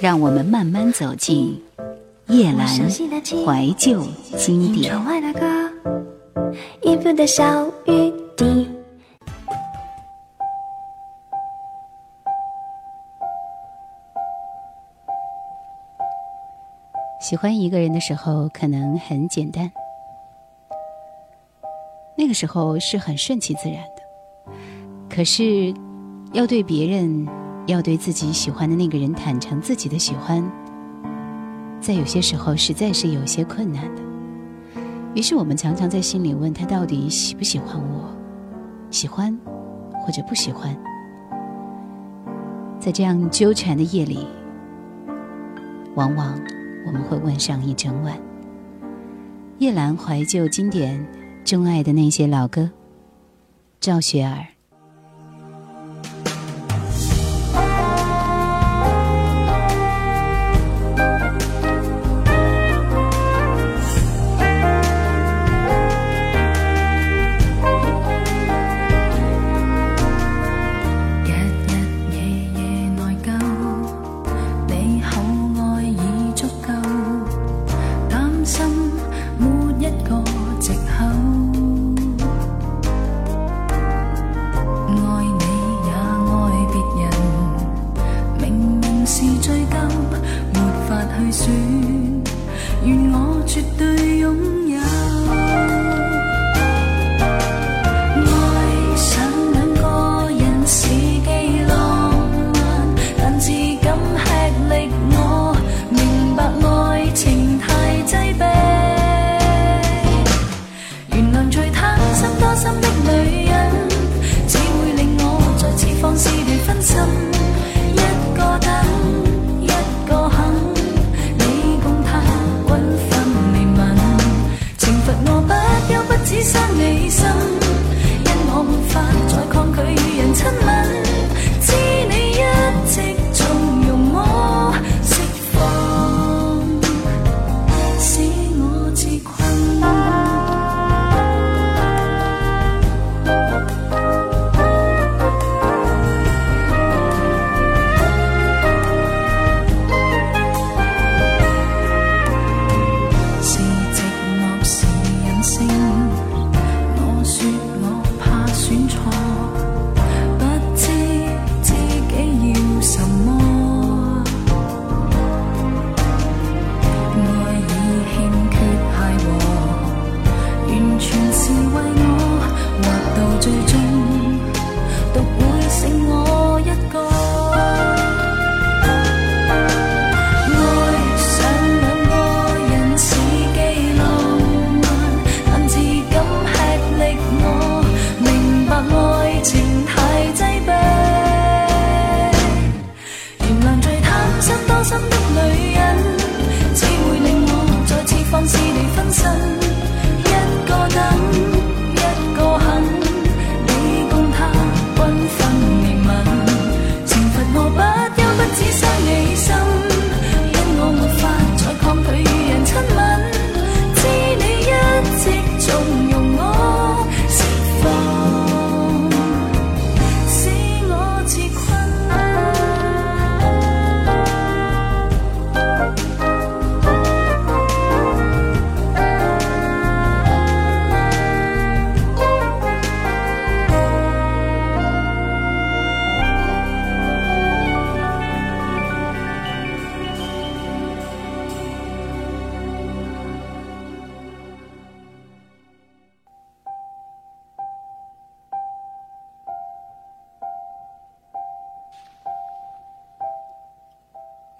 让我们慢慢走进叶阑怀旧经典。喜欢一个人的时候，可能很简单，那个时候是很顺其自然的。可是，要对别人，要对自己喜欢的那个人坦诚自己的喜欢，在有些时候实在是有些困难的。于是，我们常常在心里问他到底喜不喜欢我，喜欢或者不喜欢。在这样纠缠的夜里，往往。我们会问上一整晚。夜阑怀旧经典，钟爱的那些老歌。赵雪儿。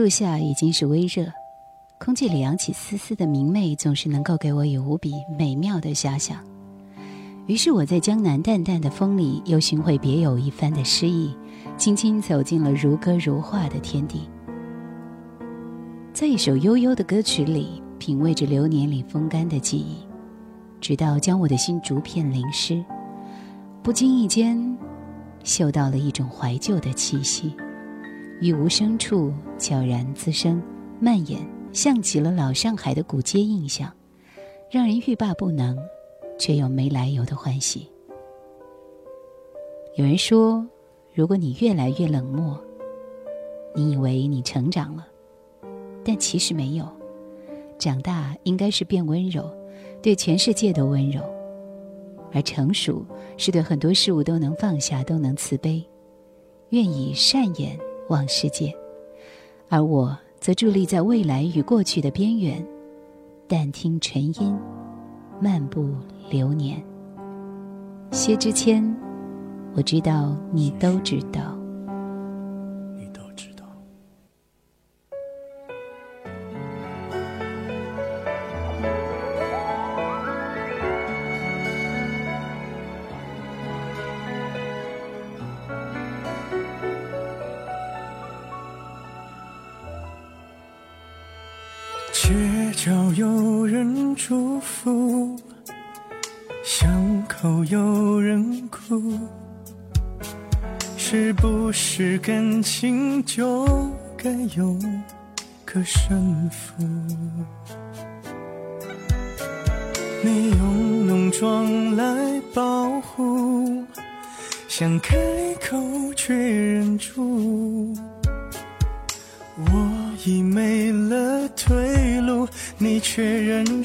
入夏已经是微热，空气里扬起丝丝的明媚，总是能够给我以无比美妙的遐想。于是我在江南淡淡的风里，又寻回别有一番的诗意，轻轻走进了如歌如画的天地。在一首悠悠的歌曲里，品味着流年里风干的记忆，直到将我的心逐片淋湿，不经意间，嗅到了一种怀旧的气息。于无声处悄然滋生，蔓延，像极了老上海的古街印象，让人欲罢不能，却又没来由的欢喜。有人说，如果你越来越冷漠，你以为你成长了，但其实没有。长大应该是变温柔，对全世界都温柔；而成熟是对很多事物都能放下，都能慈悲，愿以善言望世界。而我则伫立在未来与过去的边缘，但听尘音，漫步流年。薛之谦，我知道你都知道。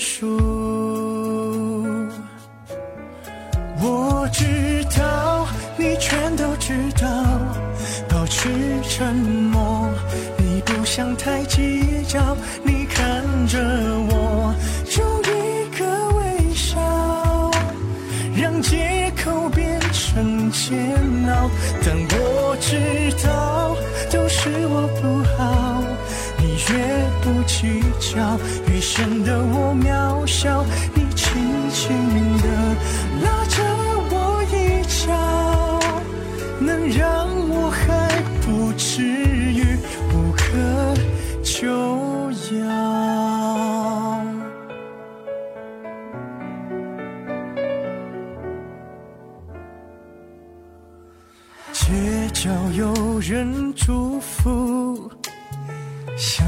认输。我知道，你全都知道，保持沉默。你不想太计较，你看着我，就一个微笑，让借口变成煎熬。但我知道，都是我不好。你越不计较，越显得我渺小。你轻轻地拉着我一脚，能让我还不至于无可救药。街角有人祝福。巷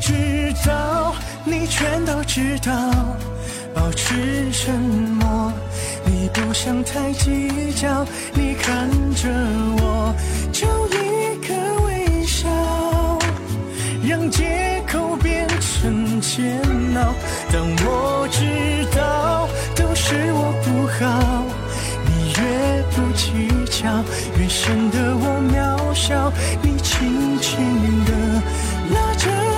知道，你全都知道，保持沉默。你不想太计较，你看着我，就一个微笑，让借口变成煎熬。但我知道，都是我不好。你越不计较，越显得我渺小。你轻轻地拉着。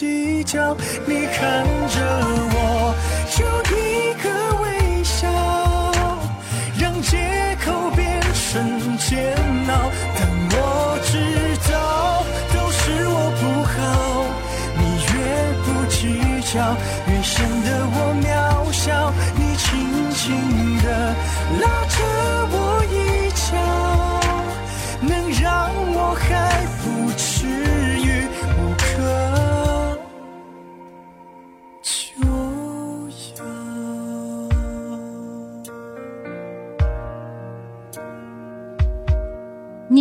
计较。你看着我，就一个微笑，让借口变成煎熬。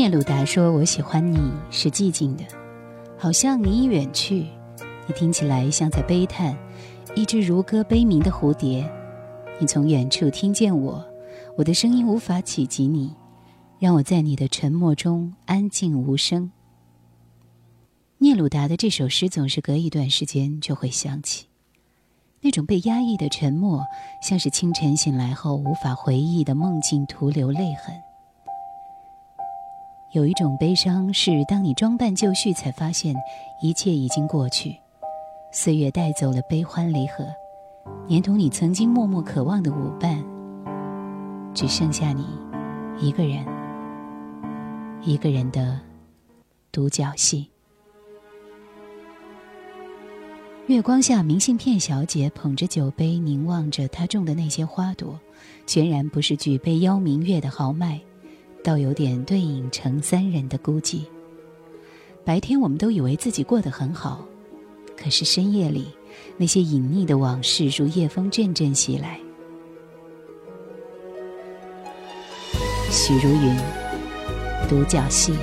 鲁达说：“我喜欢你是寂静的，好像你已远去。你听起来像在悲叹，一只如歌悲鸣的蝴蝶。你从远处听见我，我的声音无法企及你，让我在你的沉默中安静无声。”聂鲁达的这首诗总是隔一段时间就会想起，那种被压抑的沉默，像是清晨醒来后无法回忆的梦境，徒留泪痕。有一种悲伤，是当你装扮就绪，才发现一切已经过去，岁月带走了悲欢离合，连同你曾经默默渴望的舞伴，只剩下你一个人，一个人的独角戏。月光下，明信片小姐捧着酒杯，凝望着她种的那些花朵，全然不是举杯邀明月的豪迈，倒有点对影成三人的孤寂。白天我们都以为自己过得很好，可是深夜里，那些隐匿的往事如夜风阵阵袭来。许茹芸，独角戏。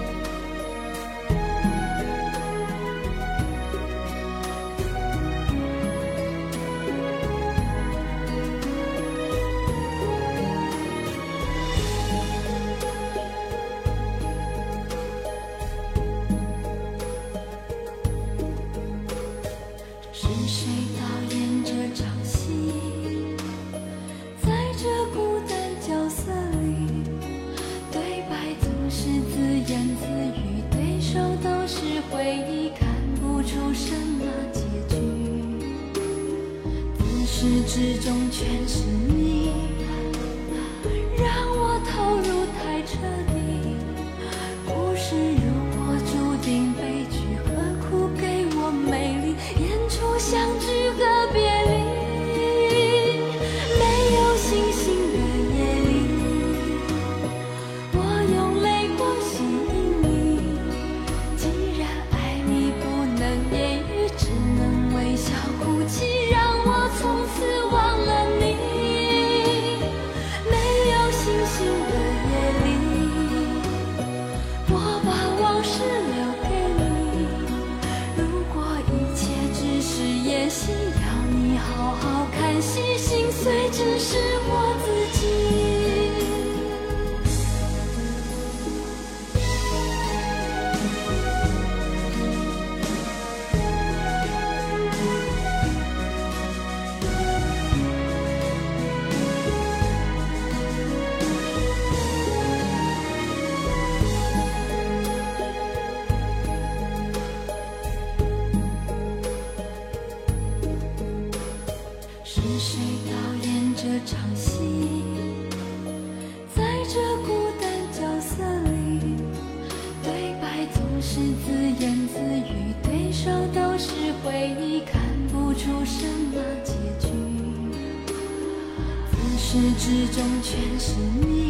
是谁导演这场戏在这孤单角色里对白总是自言自语对手都是回忆看不出什么结局自始至终全是你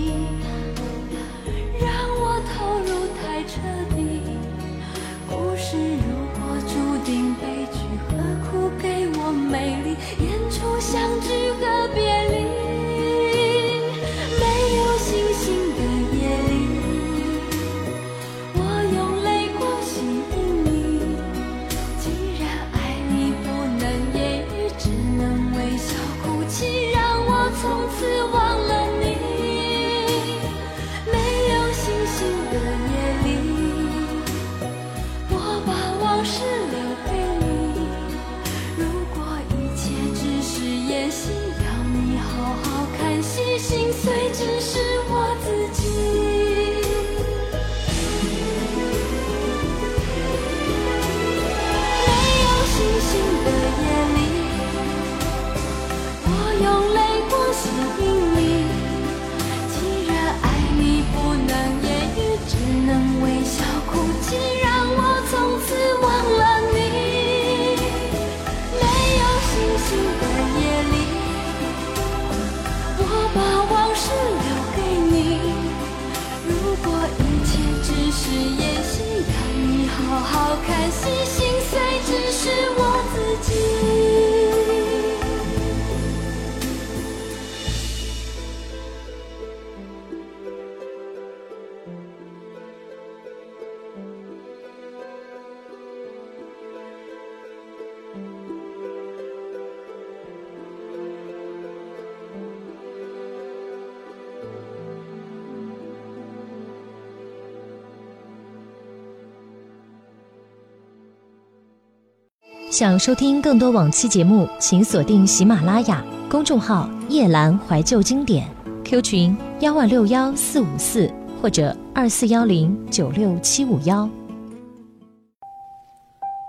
想收听更多往期节目，请锁定喜马拉雅公众号“夜阑怀旧经典 ”，Q 群幺二六幺四五四或者二四幺零九六七五幺。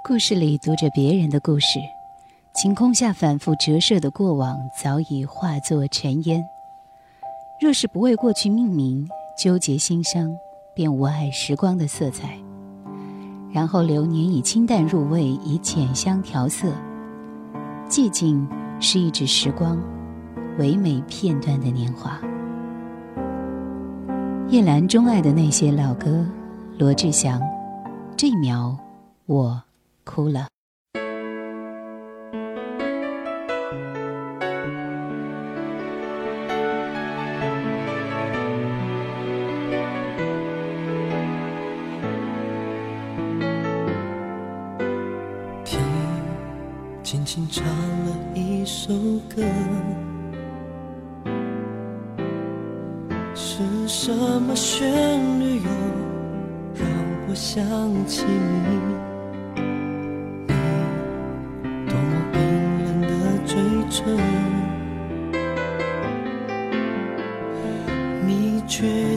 故事里读着别人的故事，晴空下反复折射的过往早已化作尘烟。若是不为过去命名，纠结心伤，便无碍时光的色彩。然后流年以清淡入味，以浅香调色。寂静是一指时光，唯美片段的年华。叶兰钟爱的那些老歌，罗志祥，这一秒我哭了。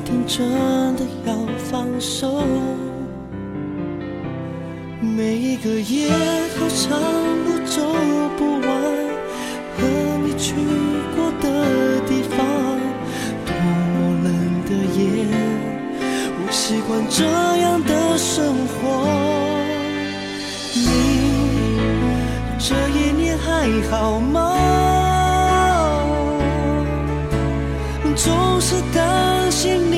定真的要放手？每一个夜好长路走不完，和你去过的地方，多么冷的夜，我习惯这样的生活。你这一年还好吗？总是担心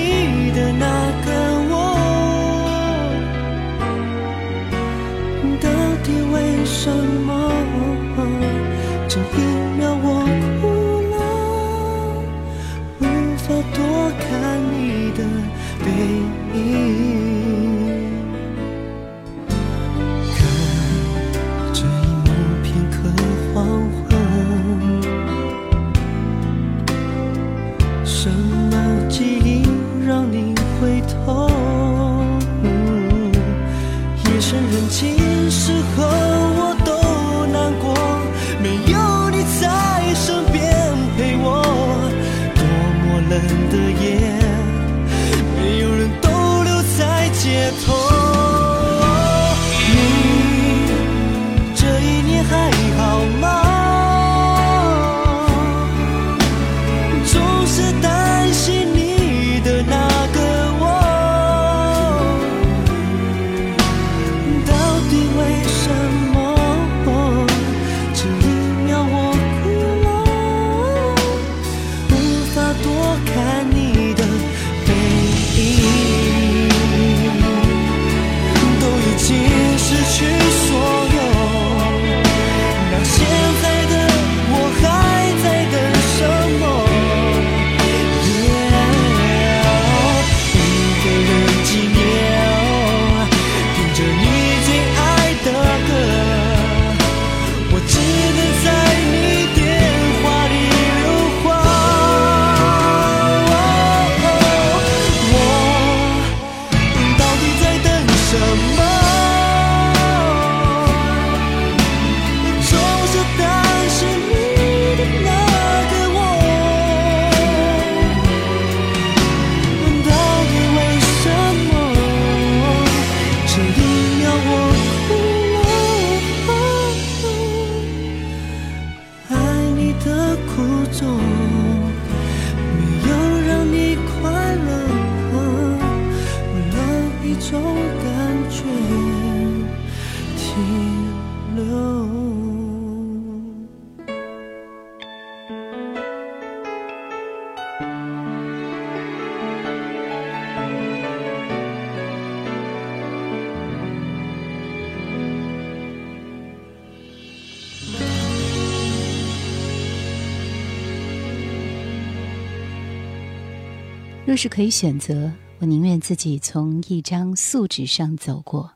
若是可以选择，我宁愿自己从一张素纸上走过，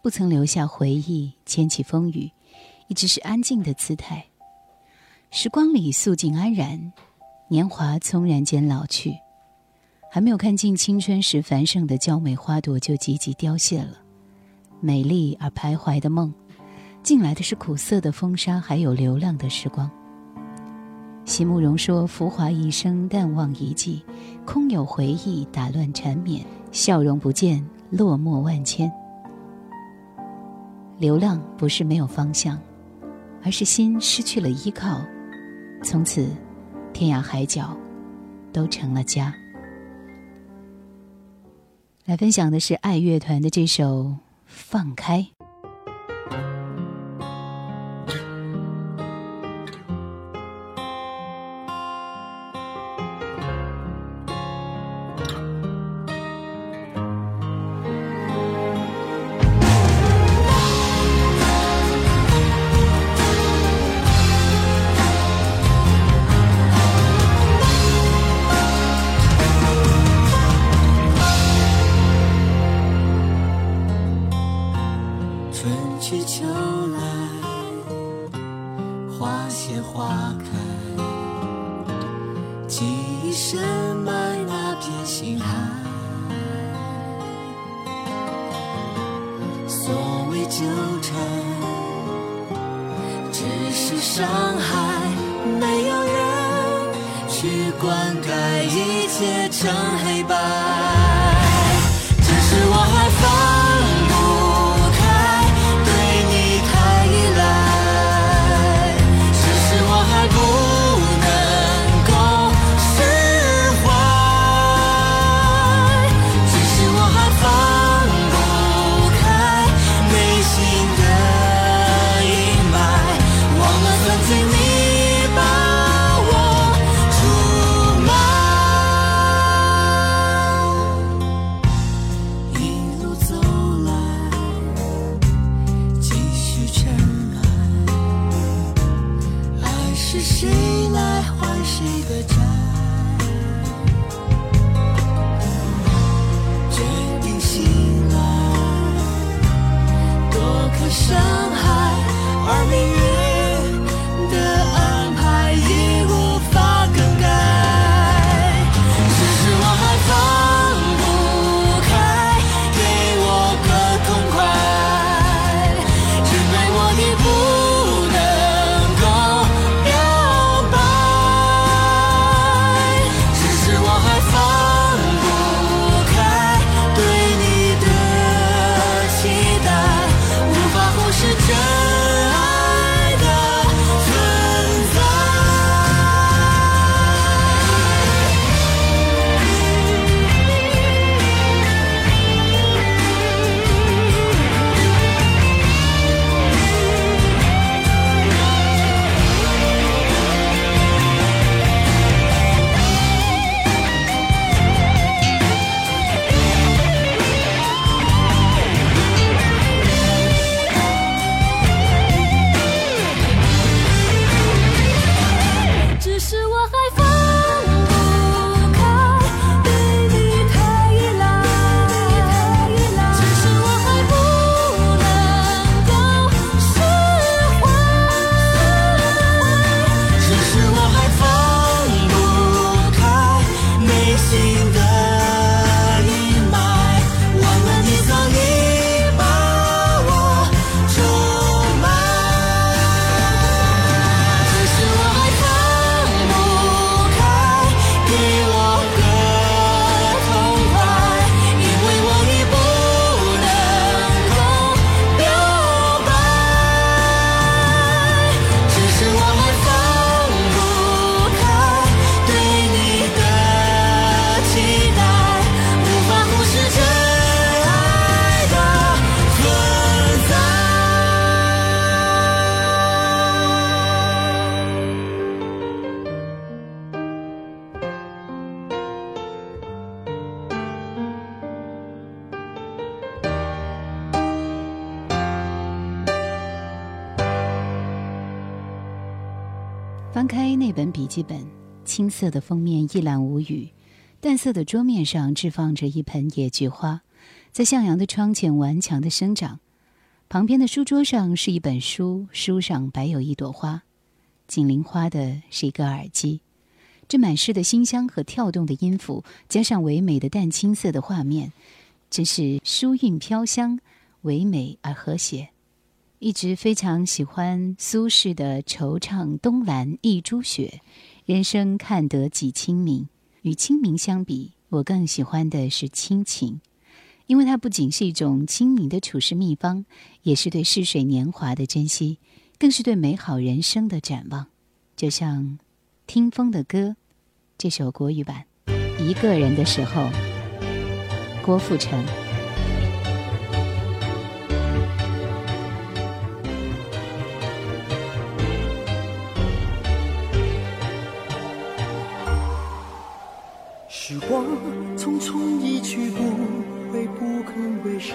不曾留下回忆，牵起风雨，一直是安静的姿态。时光里素净安然，年华匆然间老去，还没有看尽青春时繁盛的娇美花朵，就急急凋谢了。美丽而徘徊的梦，进来的是苦涩的风沙，还有流浪的时光。席慕容说：“浮华一生，淡忘一季，空有回忆打乱缠绵，笑容不见，落寞万千。”流浪不是没有方向，而是心失去了依靠，从此天涯海角都成了家。来分享的是爱乐团的这首《放开》。秋来花谢花开。记忆深埋那片星海。所谓纠缠只是伤害没有人去灌溉一切成黑白。翻开那本笔记本，青色的封面一览无余，淡色的桌面上置放着一盆野菊花，在向阳的窗前顽强的生长。旁边的书桌上是一本书，书上摆有一朵花，紧邻花的是一个耳机。这满是的馨香和跳动的音符，加上唯美的淡青色的画面，真是书韵飘香，唯美而和谐。一直非常喜欢苏轼的“惆怅东兰一株雪，人生看得几清明”。与清明相比，我更喜欢的是亲情，因为它不仅是一种清明的处事秘方，也是对逝水年华的珍惜，更是对美好人生的展望。就像《听风的歌》这首国语版，《一个人的时候》，郭富城。时光匆匆一去不回，不肯为谁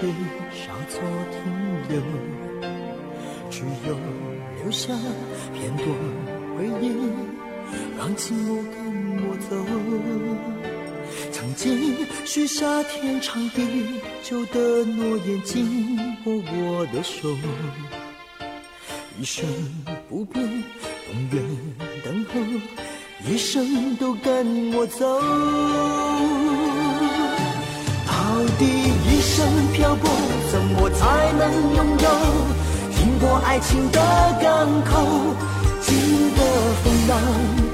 稍作停留，只有留下片段回忆，让寂寞跟我走。曾经许下天长地久的诺言，紧握我的手，一生不变，永远等候。一生都跟我走，到底一生漂泊，怎么才能拥有经过爱情的港口？经过风浪，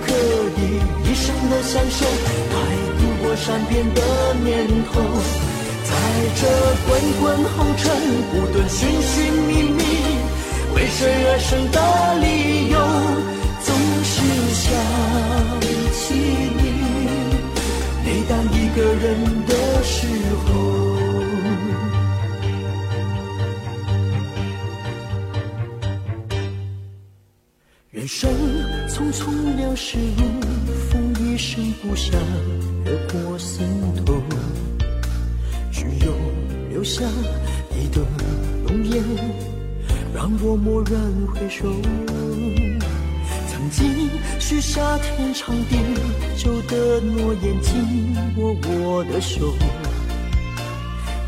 可以一生的享受，来度过善变的念头。在这滚滚红尘，不断寻寻觅觅，为谁而生的理由？当一个人的时候。人生匆匆流逝如风，一声不响掠过心头，只有留下你的容颜，让我蓦然回首。曾经许下天长地久的诺言，紧握我的手，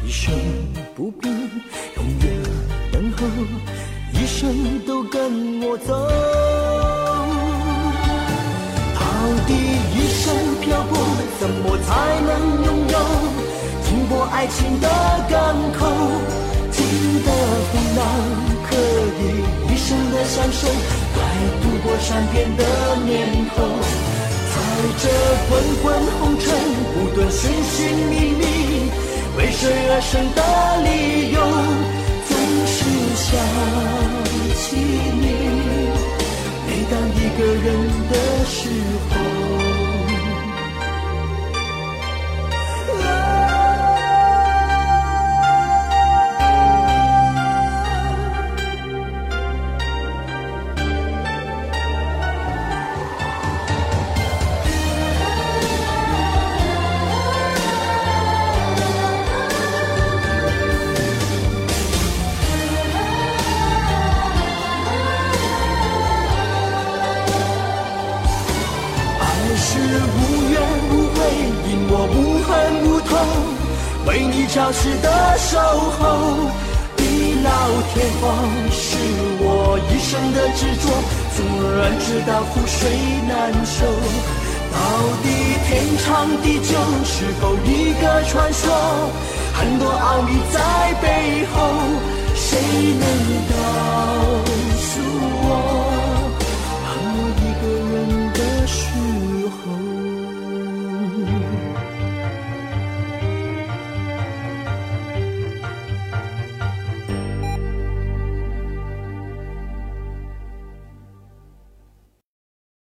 一生不变，永远等候，一生都跟我走。到底一生漂泊，怎么才能拥有经过爱情的港口？经得风浪，可以一生的享受。来度过善变的年头，在这滚滚红尘不断寻寻觅觅，为谁而生的理由，总是想起你。每当一个人的时候。消失的守候，地老天荒是我一生的执着。纵然知道覆水难收，到底天长地久是否一个传说？很多奥秘在背后，谁能懂？